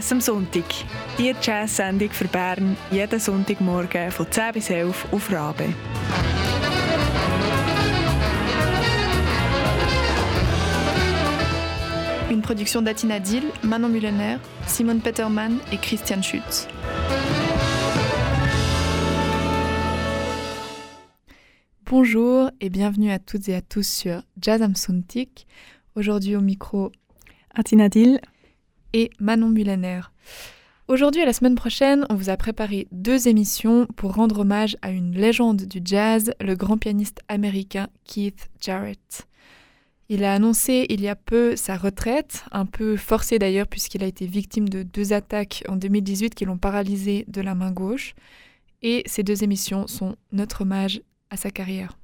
Jazz am Sonntag. Die Jazz-Sendung für Bern jeden Sonntagmorgen von 10 bis 11 auf Rabe. Une production d'Atina Dill, Manon Mullener, Simone Peterman et Christian Schütz. Bonjour et bienvenue à toutes et à tous sur Jazz am Sonntag. Aujourd'hui au micro Atina Dill et Manon Mullener. Aujourd'hui et la semaine prochaine, on vous a préparé deux émissions pour rendre hommage à une légende du jazz, le grand pianiste américain Keith Jarrett. Il a annoncé il y a peu sa retraite, un peu forcée d'ailleurs puisqu'il a été victime de deux attaques en 2018 qui l'ont paralysé de la main gauche. Et ces deux émissions sont notre hommage à sa carrière.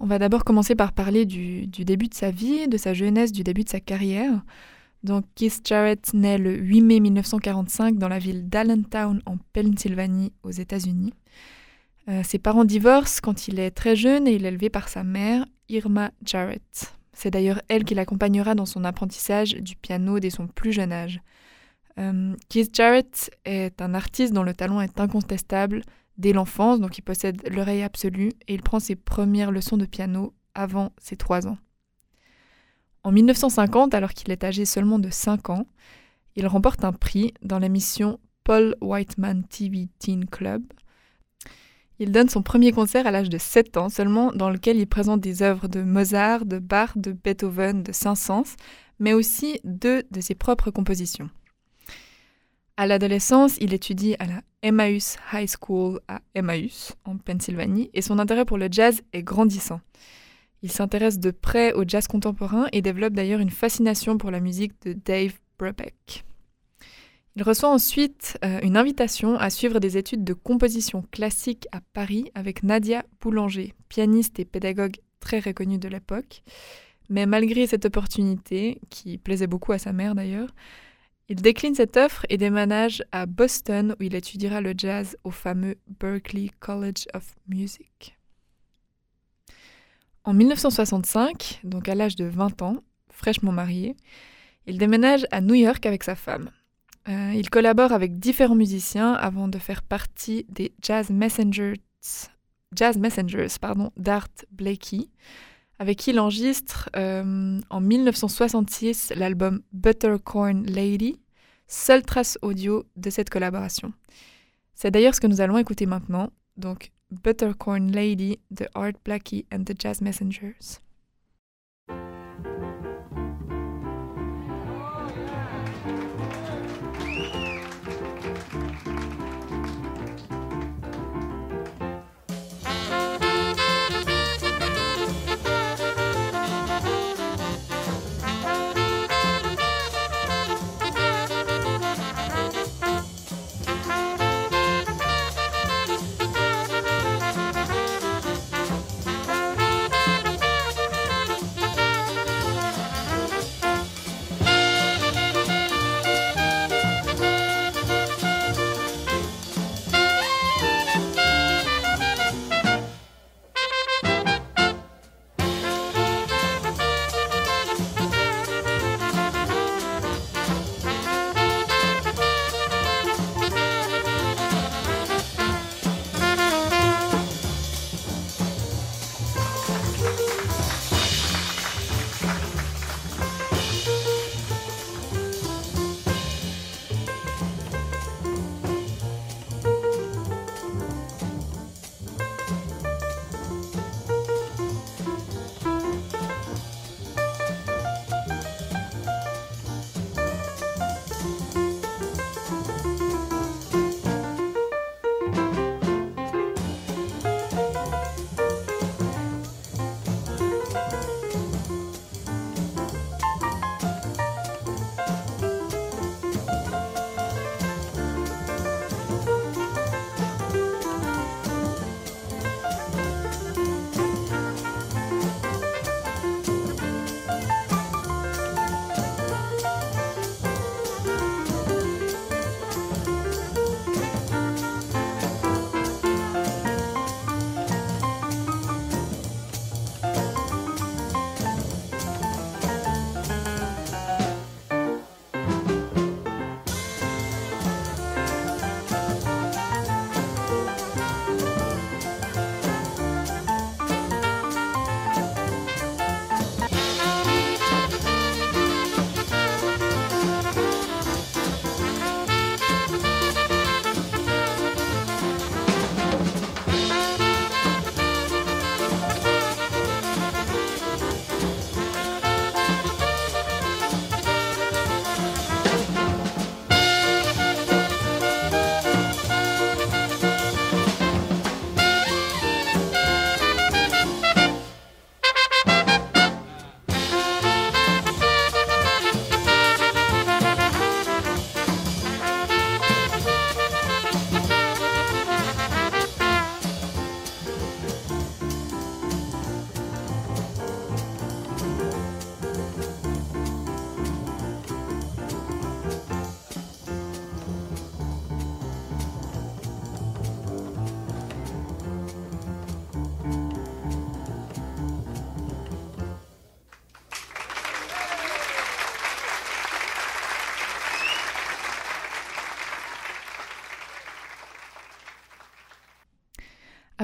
On va d'abord commencer par parler du, début de sa vie, de sa jeunesse, du début de sa carrière. Donc Keith Jarrett naît le 8 mai 1945 dans la ville d'Allentown en Pennsylvanie aux États-Unis. Euh, ses parents divorcent quand il est très jeune et il est élevé par sa mère, Irma Jarrett. C'est d'ailleurs elle qui l'accompagnera dans son apprentissage du piano dès son plus jeune âge. Euh, Keith Jarrett est un artiste dont le talent est incontestable dès l'enfance, donc il possède l'oreille absolue et il prend ses premières leçons de piano avant ses 3 ans. En 1950, alors qu'il est âgé seulement de 5 ans, il remporte un prix dans l'émission Paul Whiteman TV Teen Club. Il donne son premier concert à l'âge de 7 ans seulement, dans lequel il présente des œuvres de Mozart, de Bach, de Beethoven, de Saint-Saëns, mais aussi deux de ses propres compositions. À l'adolescence, il étudie à la Emmaus High School à Emmaus, en Pennsylvanie, et son intérêt pour le jazz est grandissant. Il s'intéresse de près au jazz contemporain et développe d'ailleurs une fascination pour la musique de Dave Brubeck. Il reçoit ensuite euh, une invitation à suivre des études de composition classique à Paris avec Nadia Boulanger, pianiste et pédagogue très reconnue de l'époque. Mais malgré cette opportunité, qui plaisait beaucoup à sa mère d'ailleurs, il décline cette offre et déménage à Boston où il étudiera le jazz au fameux Berklee College of Music. En 1965, donc à l'âge de 20 ans, fraîchement marié, il déménage à New York avec sa femme. Euh, il collabore avec différents musiciens avant de faire partie des Jazz Messengers, Jazz Messengers d'Art Blakey, avec qui il enregistre euh, en 1966 l'album Buttercorn Lady, seule trace audio de cette collaboration. C'est d'ailleurs ce que nous allons écouter maintenant, donc Buttercorn Lady the Art Blackie, and the Jazz Messengers.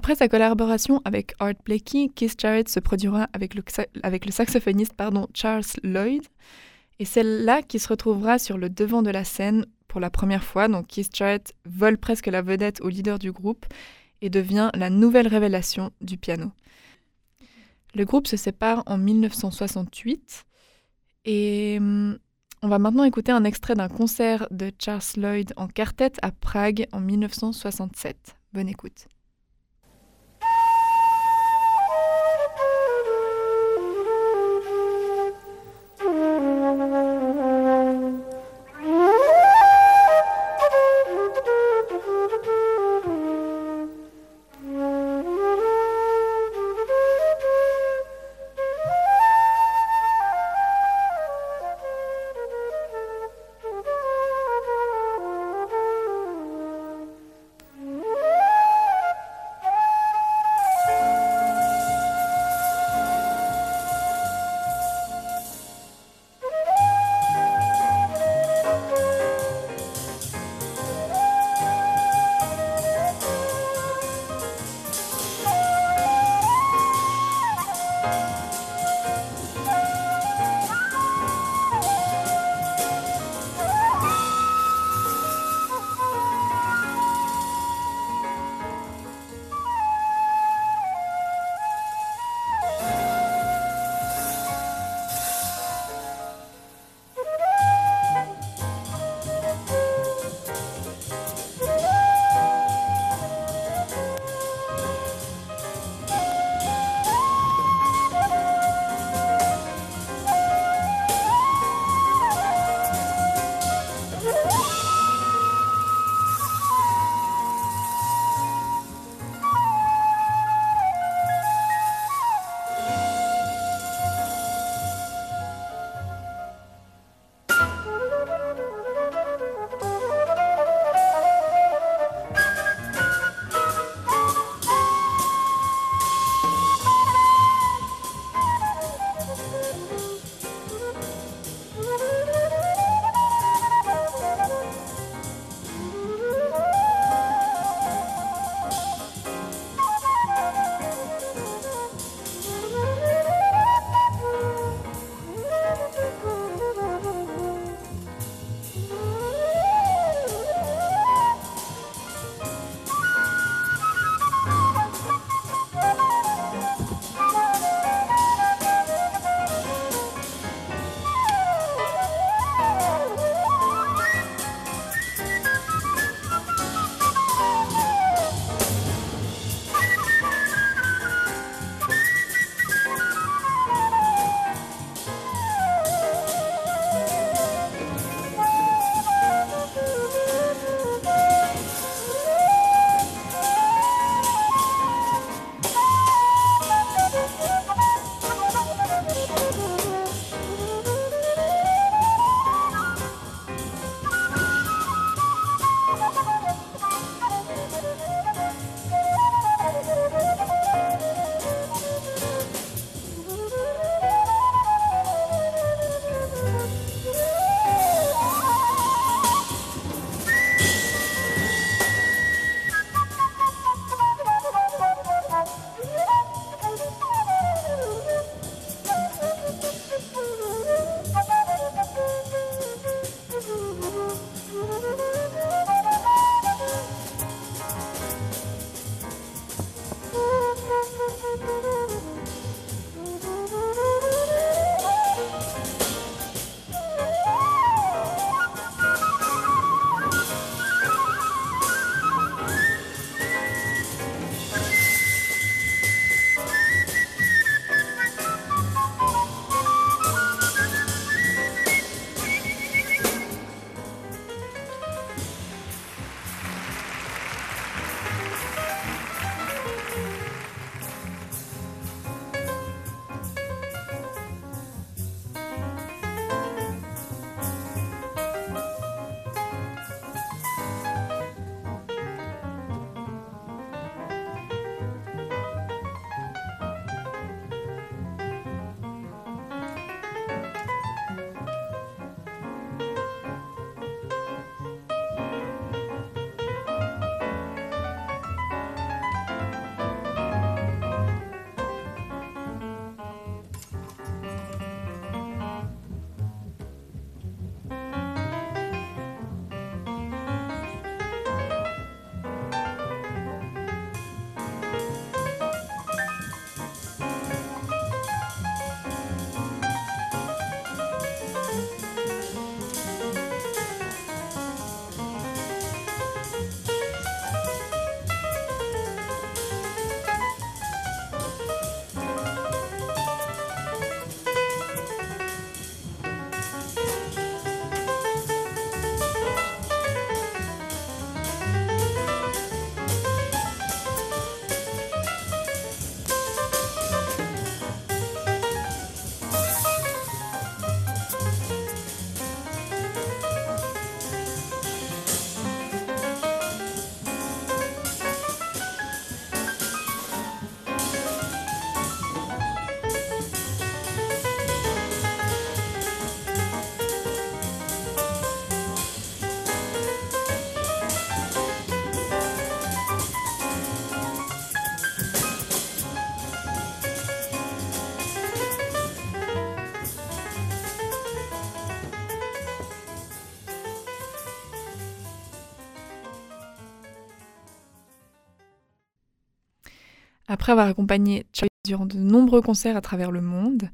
Après sa collaboration avec Art Blakey, Keith Jarrett se produira avec le, saxophoniste Charles Lloyd. Et c'est là qu'il se retrouvera sur le devant de la scène pour la première fois. Donc Keith Jarrett vole presque la vedette au leader du groupe et devient la nouvelle révélation du piano. Le groupe se sépare en 1968 et hum, on va maintenant écouter un extrait d'un concert de Charles Lloyd en quartet à Prague en 1967. Bonne écoute. Après avoir accompagné Charlie durant de nombreux concerts à travers le monde,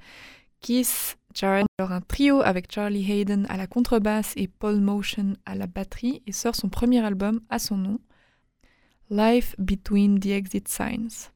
Keith Jarrett alors un trio avec Charlie Hayden à la contrebasse et Paul Motion à la batterie et sort son premier album à son nom, Life Between the Exit Signs.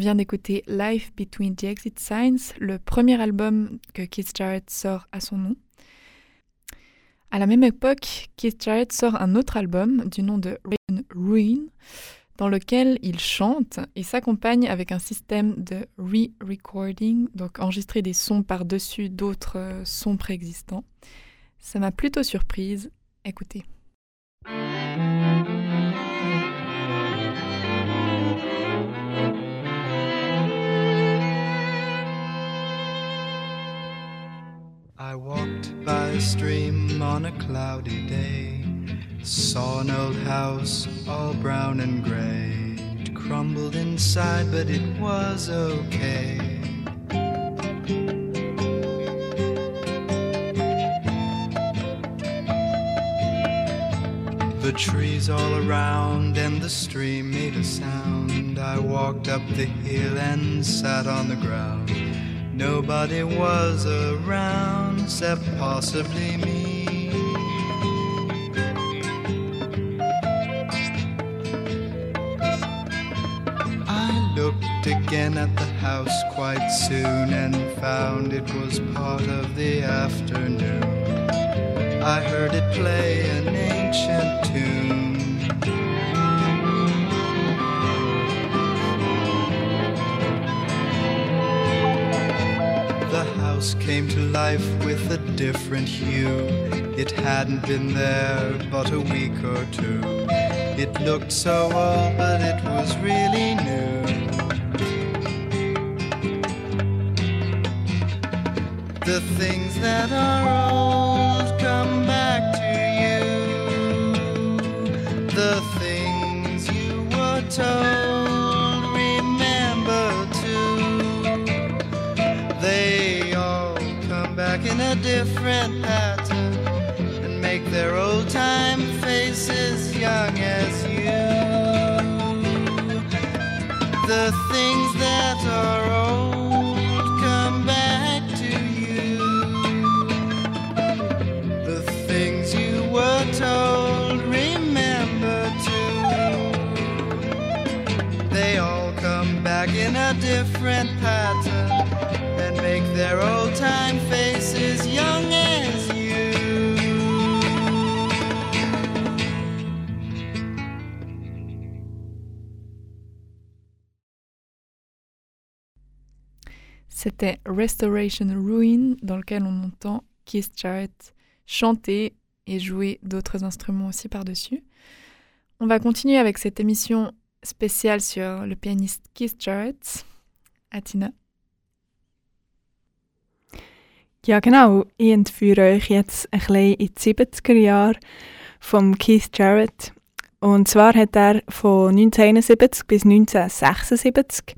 Vient d'écouter Life Between the Exit Signs, le premier album que Keith Jarrett sort à son nom. À la même époque, Keith Jarrett sort un autre album du nom de Ruin, dans lequel il chante et s'accompagne avec un système de re-recording, donc enregistrer des sons par-dessus d'autres euh, sons préexistants. Ça m'a plutôt surprise. Écoutez. I walked by a stream on a cloudy day. Saw an old house, all brown and gray. It crumbled inside, but it was okay. The trees all around and the stream made a sound. I walked up the hill and sat on the ground. Nobody was around except possibly me. I looked again at the house quite soon and found it was part of the afternoon. I heard it play an ancient tune. Came to life with a different hue. It hadn't been there but a week or two. It looked so old, but it was really new. The things that are old different pattern and make their old time faces young as you. The things that are old come back to you. The things you were told, remember too. They all come back in a different pattern their old time faces young as you. C'était Restoration Ruin, dans lequel on entend Keith Jarrett chanter et jouer d'autres instruments aussi par-dessus. On va continuer avec cette émission spéciale sur le pianiste Keith Jarrett. Atina. Ja, genau. Ich entführe euch jetzt ein bisschen in die 70er Jahre von Keith Jarrett. Und zwar hat er von 1971 bis 1976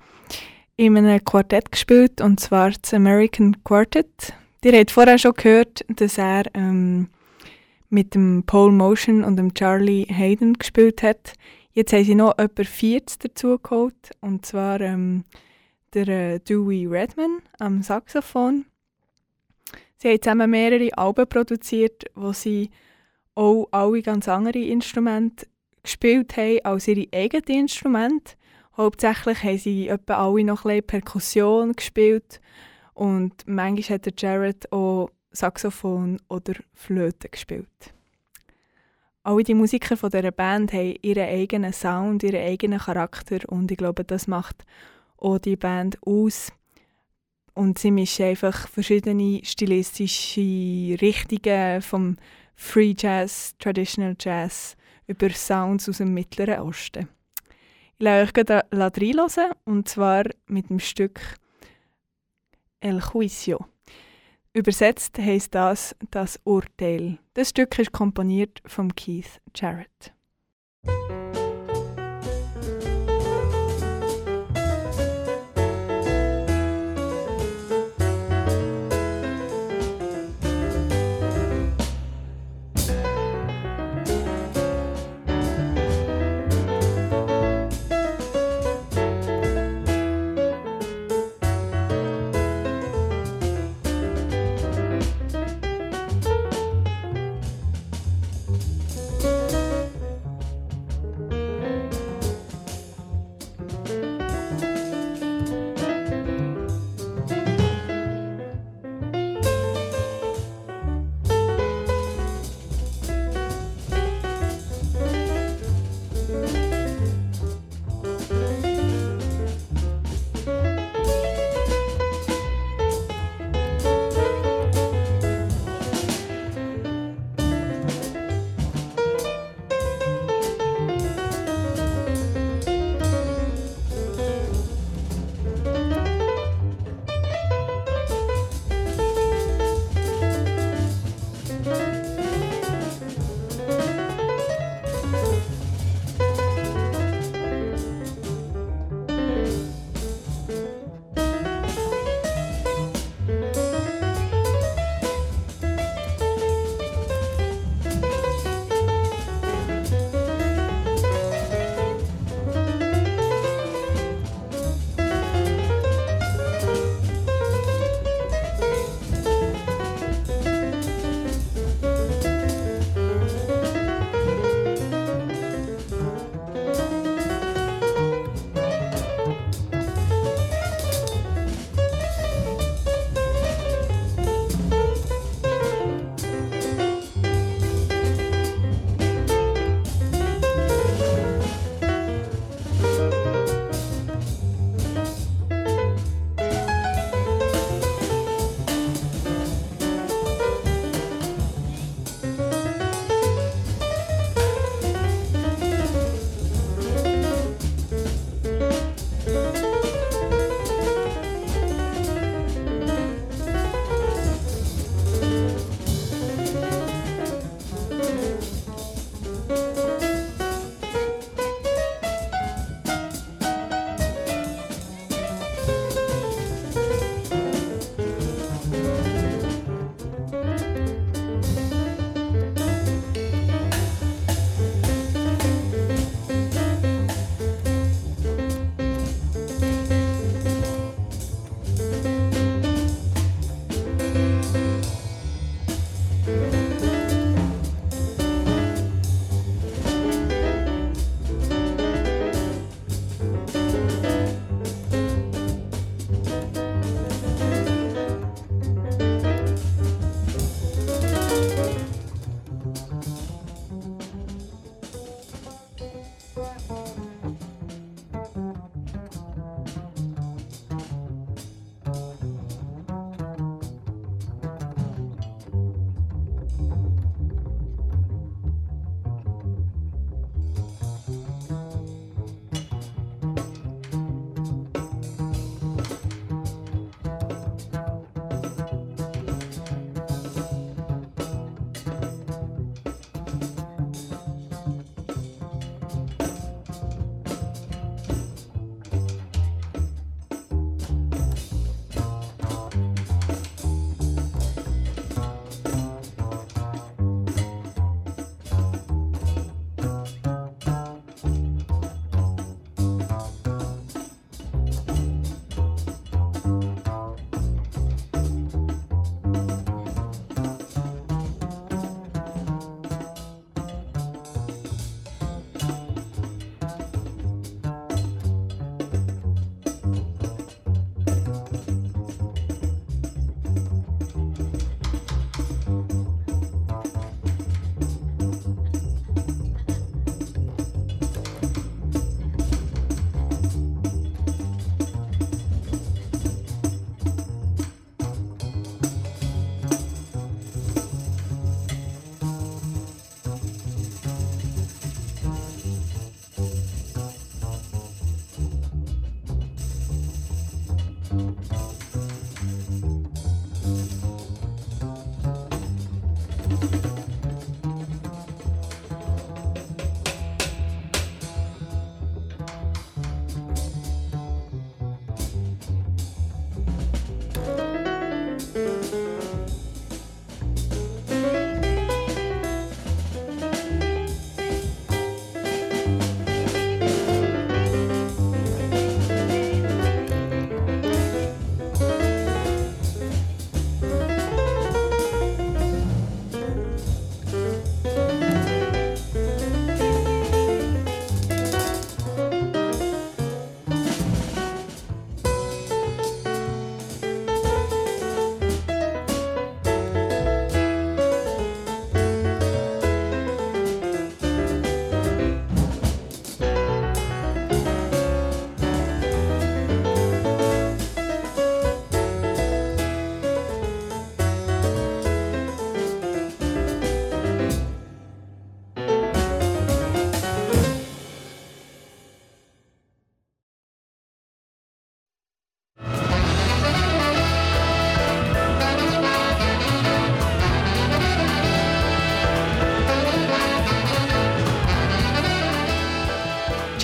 in einem Quartett gespielt, und zwar das American Quartet. Ihr habt vorher schon gehört, dass er ähm, mit dem Paul Motion und dem Charlie Hayden gespielt hat. Jetzt haben sie noch etwa 40 dazu geholt, und zwar ähm, der äh, Dewey Redman am Saxophon Sie haben zusammen mehrere Alben produziert, wo sie auch alle ganz andere Instrumente gespielt haben als ihre eigenen Instrumente. Hauptsächlich haben sie etwa alle noch ein Perkussion gespielt und manchmal hat der Jared auch Saxophon oder Flöte gespielt. Alle die Musiker von dieser Band haben ihren eigenen Sound, ihren eigenen Charakter und ich glaube, das macht auch die Band aus. Und sie mischen einfach verschiedene stilistische Richtungen vom Free Jazz, Traditional Jazz über Sounds aus dem Mittleren Osten. Ich lasse euch gerade reinhören, und zwar mit dem Stück El Juicio. Übersetzt heisst das das Urteil. Das Stück ist komponiert von Keith Jarrett.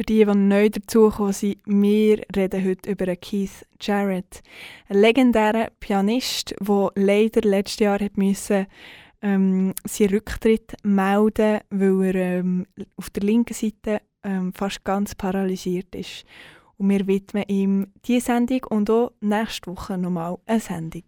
Für die, die neu dazugekommen sind, wir reden heute über Keith Jarrett, einen legendären Pianist, der leider letztes Jahr hat müssen, ähm, seinen Rücktritt melden weil er ähm, auf der linken Seite ähm, fast ganz paralysiert ist. Und wir widmen ihm diese Sendung und auch nächste Woche nochmal eine Sendung.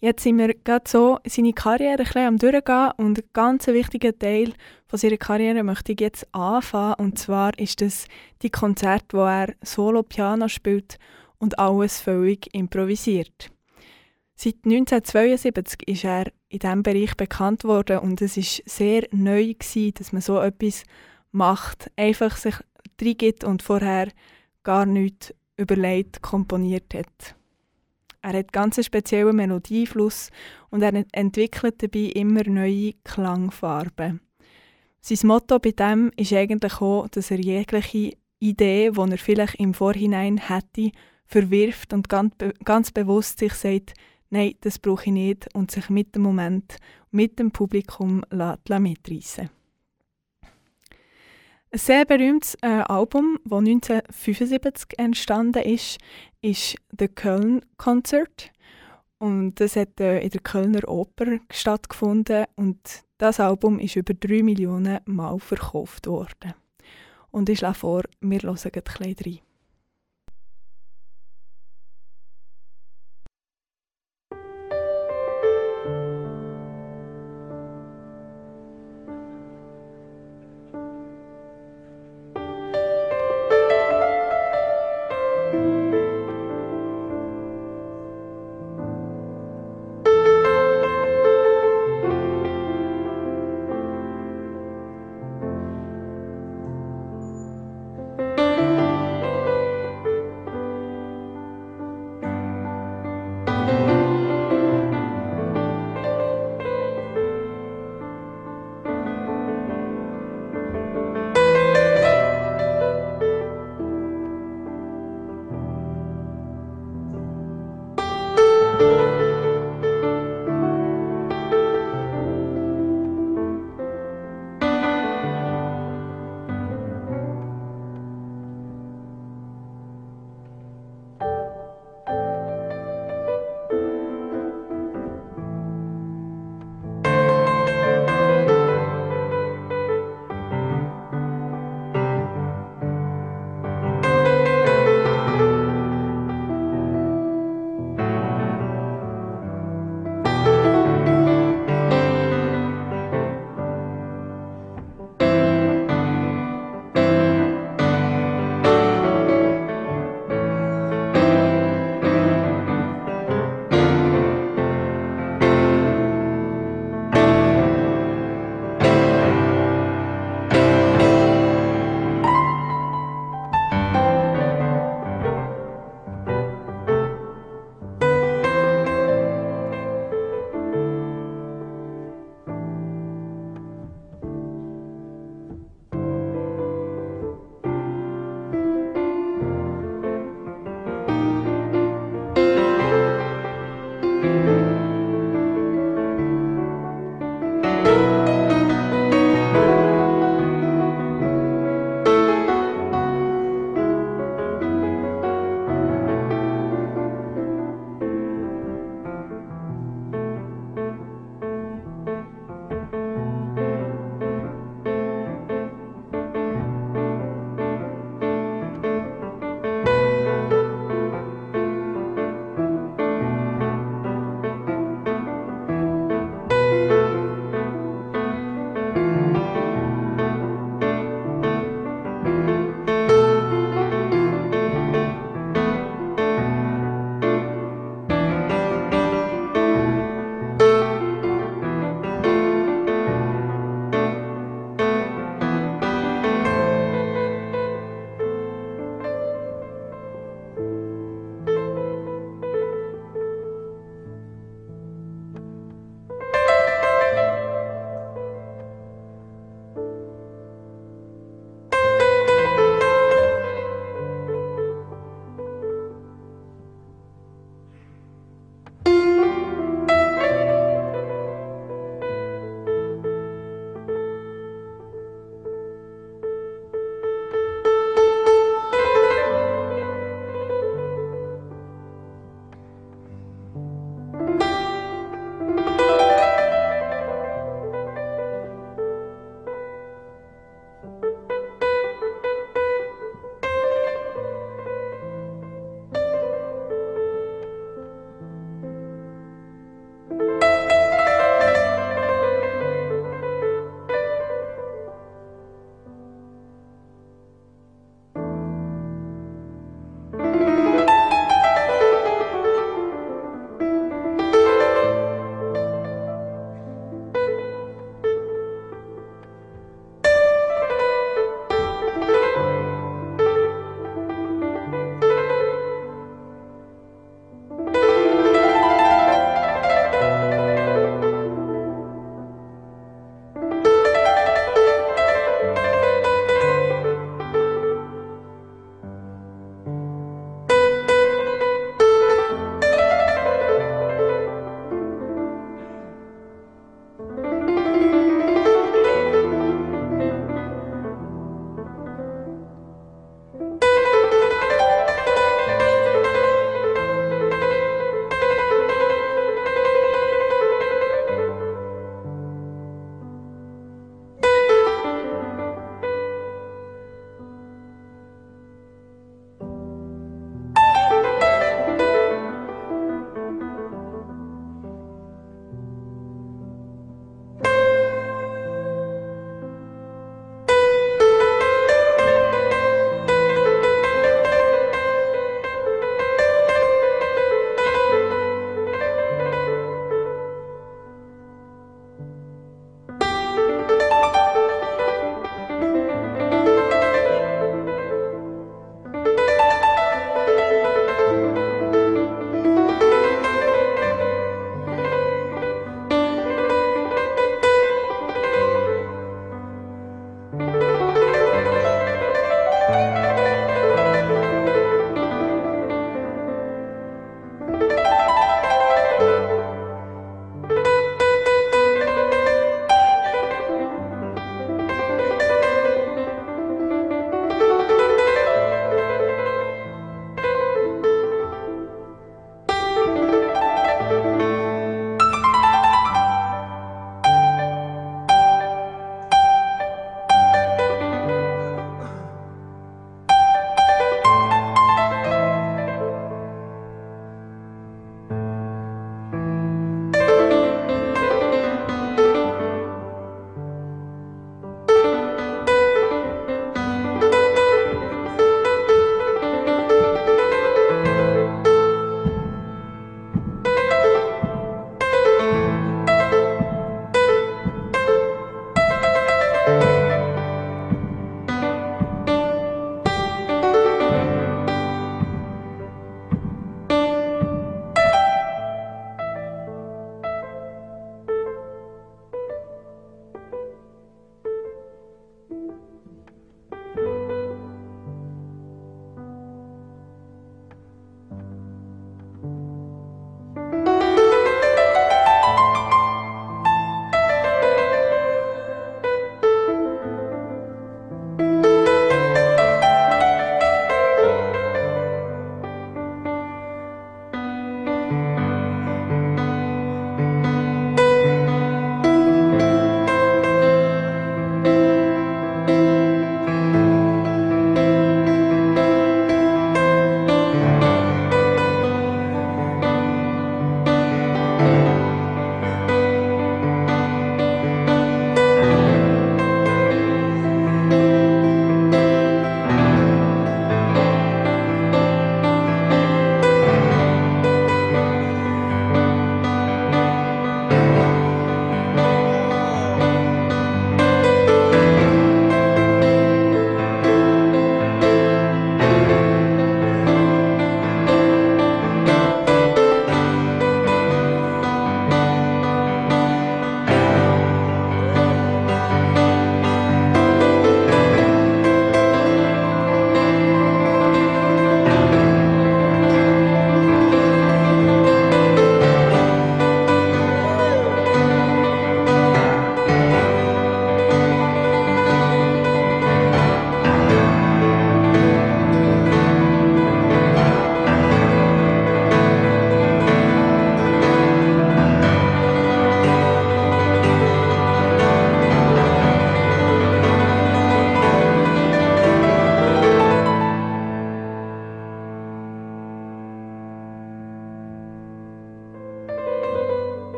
Jetzt sind wir gerade so seine Karriere ein am Durchgehen und ein ganz wichtiger Teil von seiner Karriere möchte ich jetzt anfangen. Und zwar ist das die Konzerte, wo er Solo-Piano spielt und alles völlig improvisiert. Seit 1972 ist er in diesem Bereich bekannt worden und es ist sehr neu gewesen, dass man so etwas macht, einfach sich reingibt und vorher gar nichts überlegt komponiert hat. Er hat ganz einen speziellen Melodiefluss und er entwickelt dabei immer neue Klangfarben. Sein Motto bei dem ist eigentlich auch, dass er jegliche Idee, die er vielleicht im Vorhinein hätte, verwirft und ganz, ganz bewusst sich sagt, nein, das brauche ich nicht und sich mit dem Moment, mit dem Publikum mitreißen ein sehr berühmtes äh, Album, das 1975 entstanden ist, ist The Köln Concert. Und das hat äh, in der Kölner Oper stattgefunden und das Album ist über drei Millionen Mal verkauft worden. Und ich schlage vor, wir hören bisschen rein.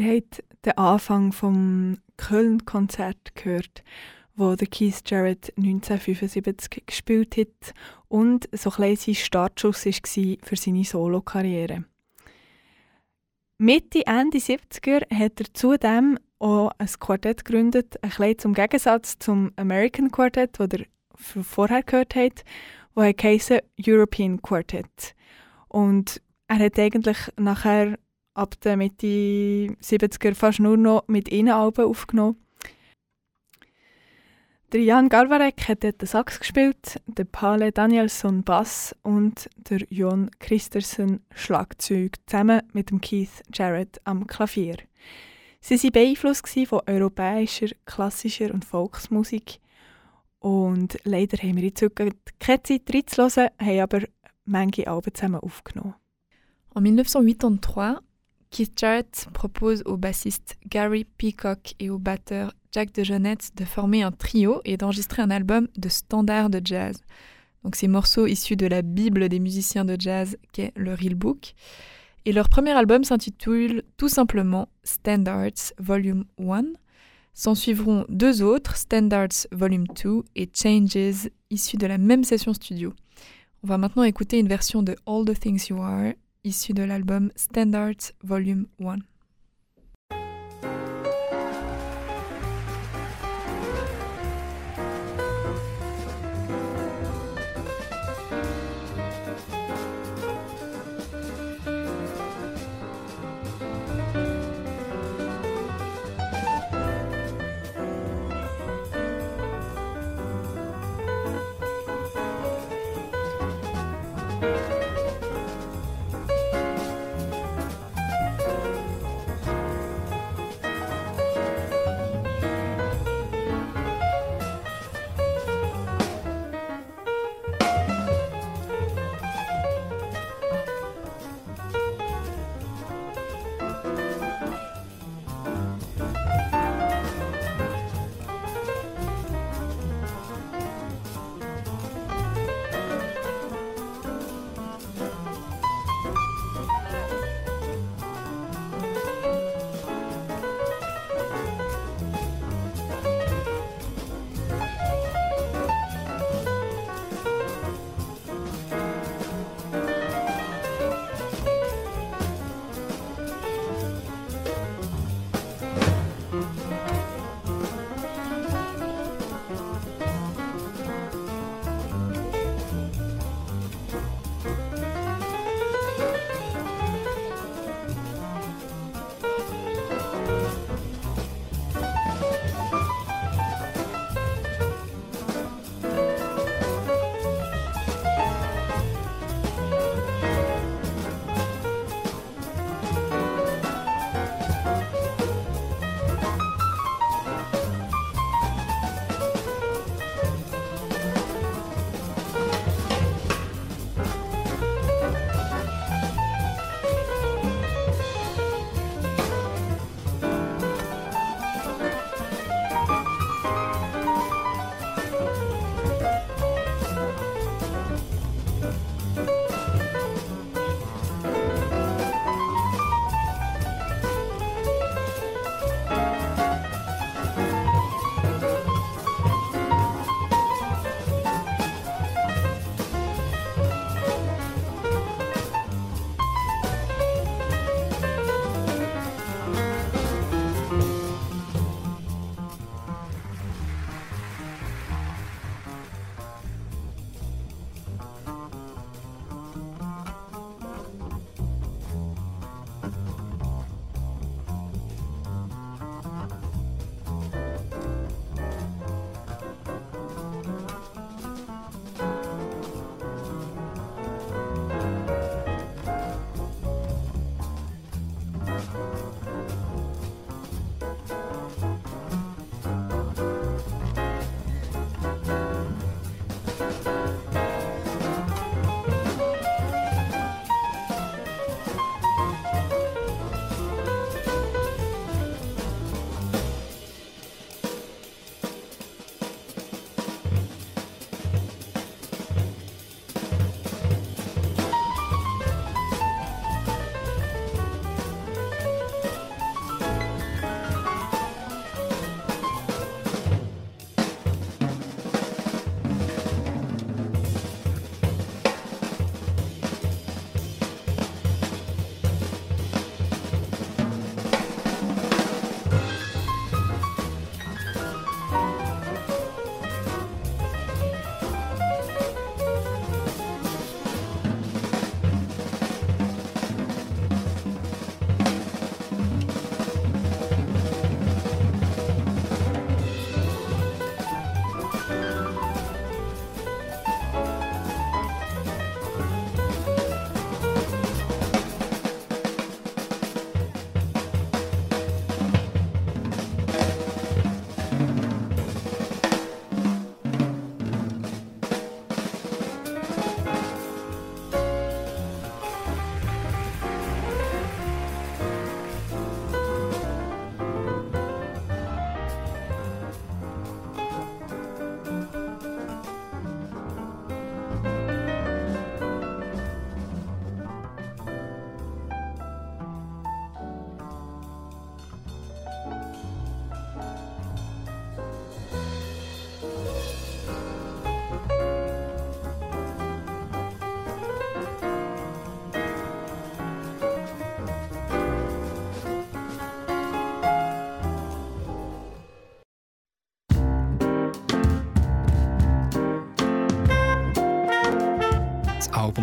Ihr habt den Anfang vom Köln-Konzert gehört, wo der Keith Jarrett 1975 gespielt hat und so ein sein Startschuss war für seine Solokarriere. Mitte, Ende 70er hat er zudem auch ein Quartett gegründet, ein bisschen zum Gegensatz zum American Quartet, das ihr vorher gehört habt, wo er European Quartet. Und er hat eigentlich nachher ab der Mitte 70er fast nur noch mit ihnen Alben aufgenommen. Der Jan Garbarek hat dort den Sax gespielt, der Pale Danielson Bass und der Jon Christersen Schlagzeug zusammen mit dem Keith Jarrett am Klavier. Sie waren beeinflusst von europäischer, klassischer und Volksmusik. Und leider haben wir jetzt keine Zeit reinzuhören, haben aber manche Alben zusammen aufgenommen. En 1983, Keith Jarrett propose au bassiste Gary Peacock et au batteur Jack DeJohnette de former un trio et d'enregistrer un album de standards de jazz. Donc ces morceaux issus de la bible des musiciens de jazz qu'est le Real Book. Et leur premier album s'intitule tout simplement Standards Volume 1. S'en suivront deux autres, Standards Volume 2 et Changes, issus de la même session studio. On va maintenant écouter une version de All the Things You Are, issu de l'album Standards Volume 1.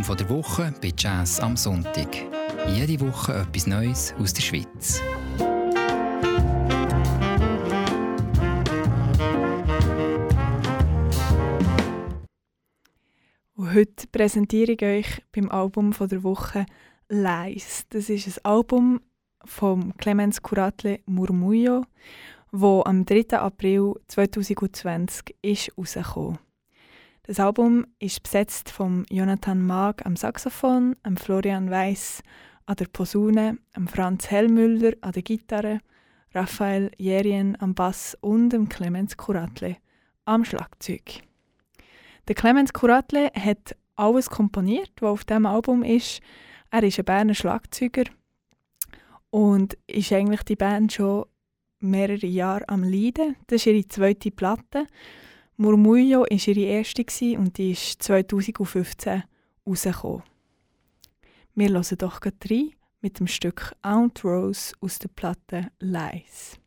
das Album der Woche bei Jazz am Sonntag. Jede Woche etwas Neues aus der Schweiz. Und heute präsentiere ich euch beim Album der Woche Lies. Das ist ein Album von Clemens Curatle Murmullo, wo am 3. April 2020 ist. Das Album ist besetzt von Jonathan Mag am Saxophon, am Florian Weiss an der Posaune, am Franz Hellmüller an der Gitarre, Raphael Jerien am Bass und am Clemens Curatle am Schlagzeug. Der Clemens Curatle hat alles komponiert, was auf dem Album ist. Er ist ein Berner Schlagzeuger und ist eigentlich die Band schon mehrere Jahre am Leiden. Das ist ihre zweite Platte. Murmullo war ihre erste und die ist 2015 rausgekommen. Wir hören doch rein mit dem Stück Aunt Rose aus der Platte Lies.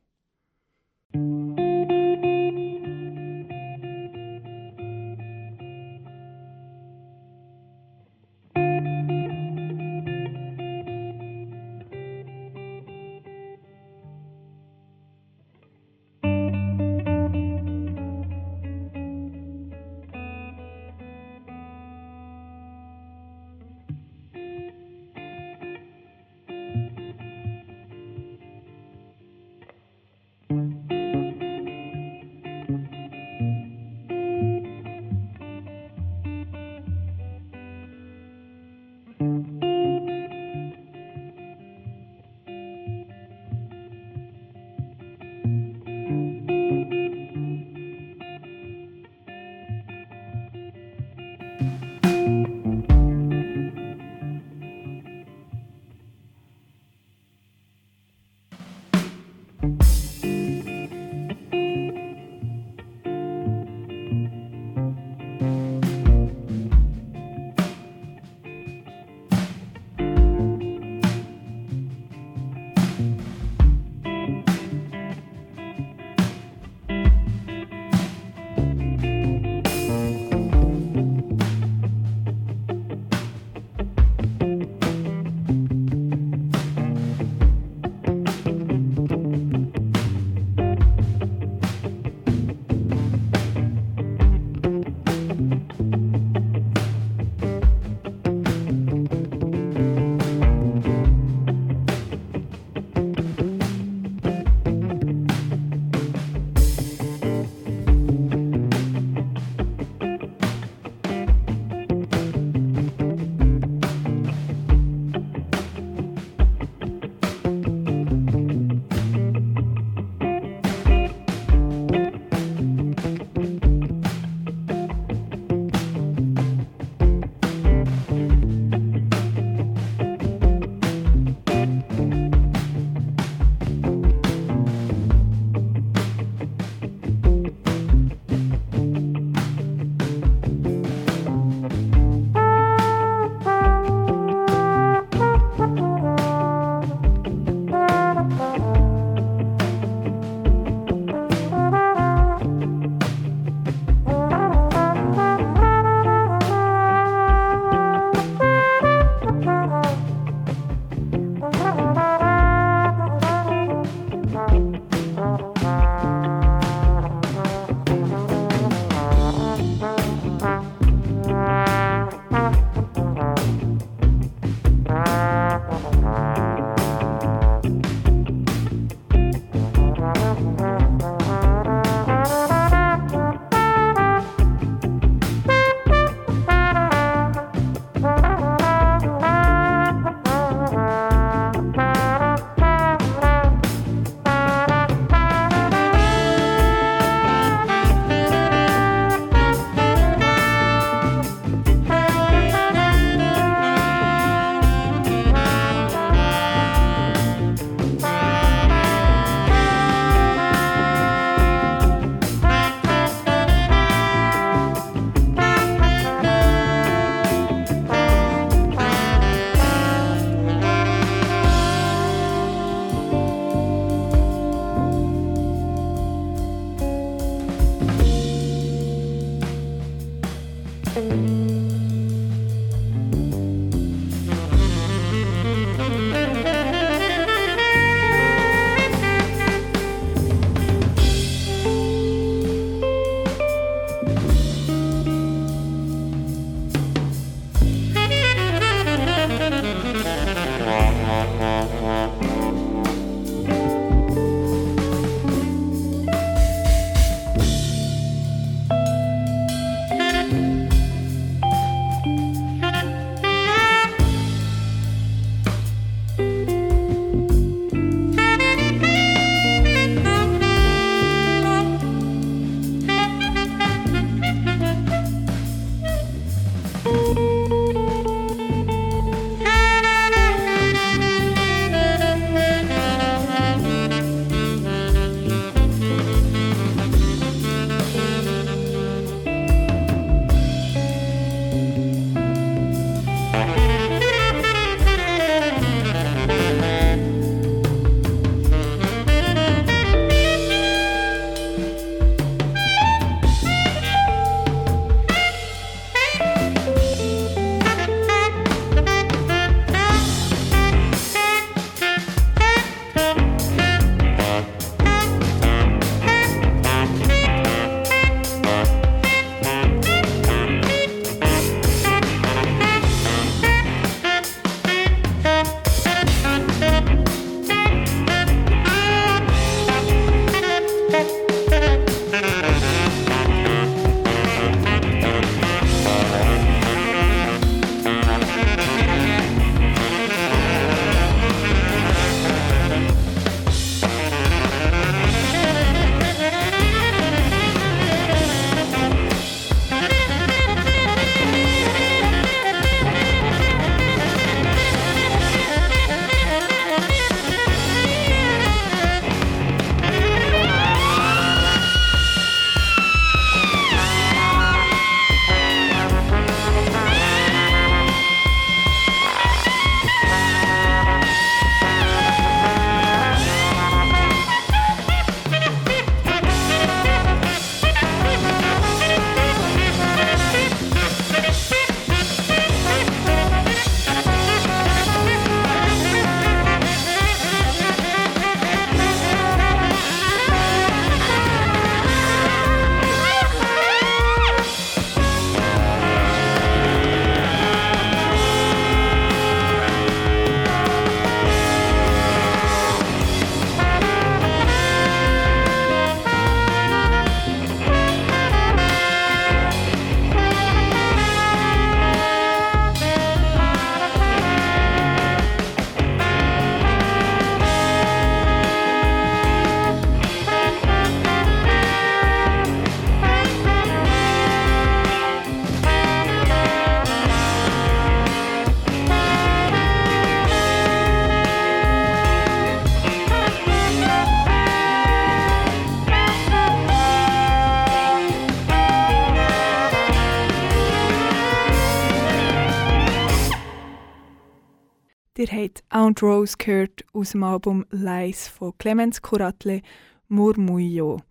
Ihr habt Aunt Rose gehört aus dem Album Lies von Clemens Kuratle Murmuyo.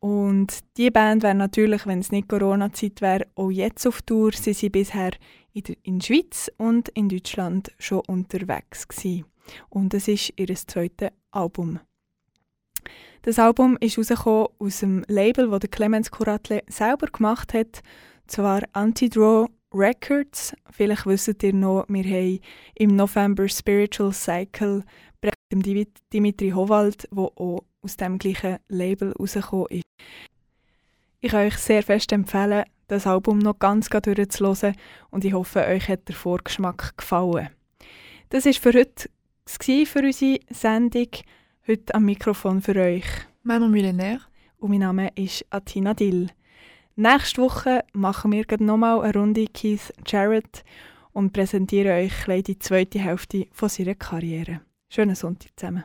Und die Band wäre natürlich, wenn es nicht Corona-Zeit wäre, auch jetzt auf Tour. Sie sind bisher in der in Schweiz und in Deutschland schon unterwegs gewesen. Und es ist ihr zweites Album. Das Album ist rausgekommen aus dem Label, das Clemens Kuratle selber gemacht hat, zwar Antidraw Records. Vielleicht wisst ihr noch, wir haben im November Spiritual Cycle mit Dimitri Howald, der auch aus dem gleichen Label rausgekommen ist. Ich kann euch sehr fest empfehlen, das Album noch ganz durchzuhören und ich hoffe, euch hat der Vorgeschmack gefallen. Das war für heute für unsere Sendung. Heute am Mikrofon für euch Manon Millenär und mein Name ist Atina Dill. Nächste Woche machen wir nochmal eine Runde Keith Jarrett und präsentieren euch die zweite Hälfte von seiner Karriere. Schönen Sonntag zusammen.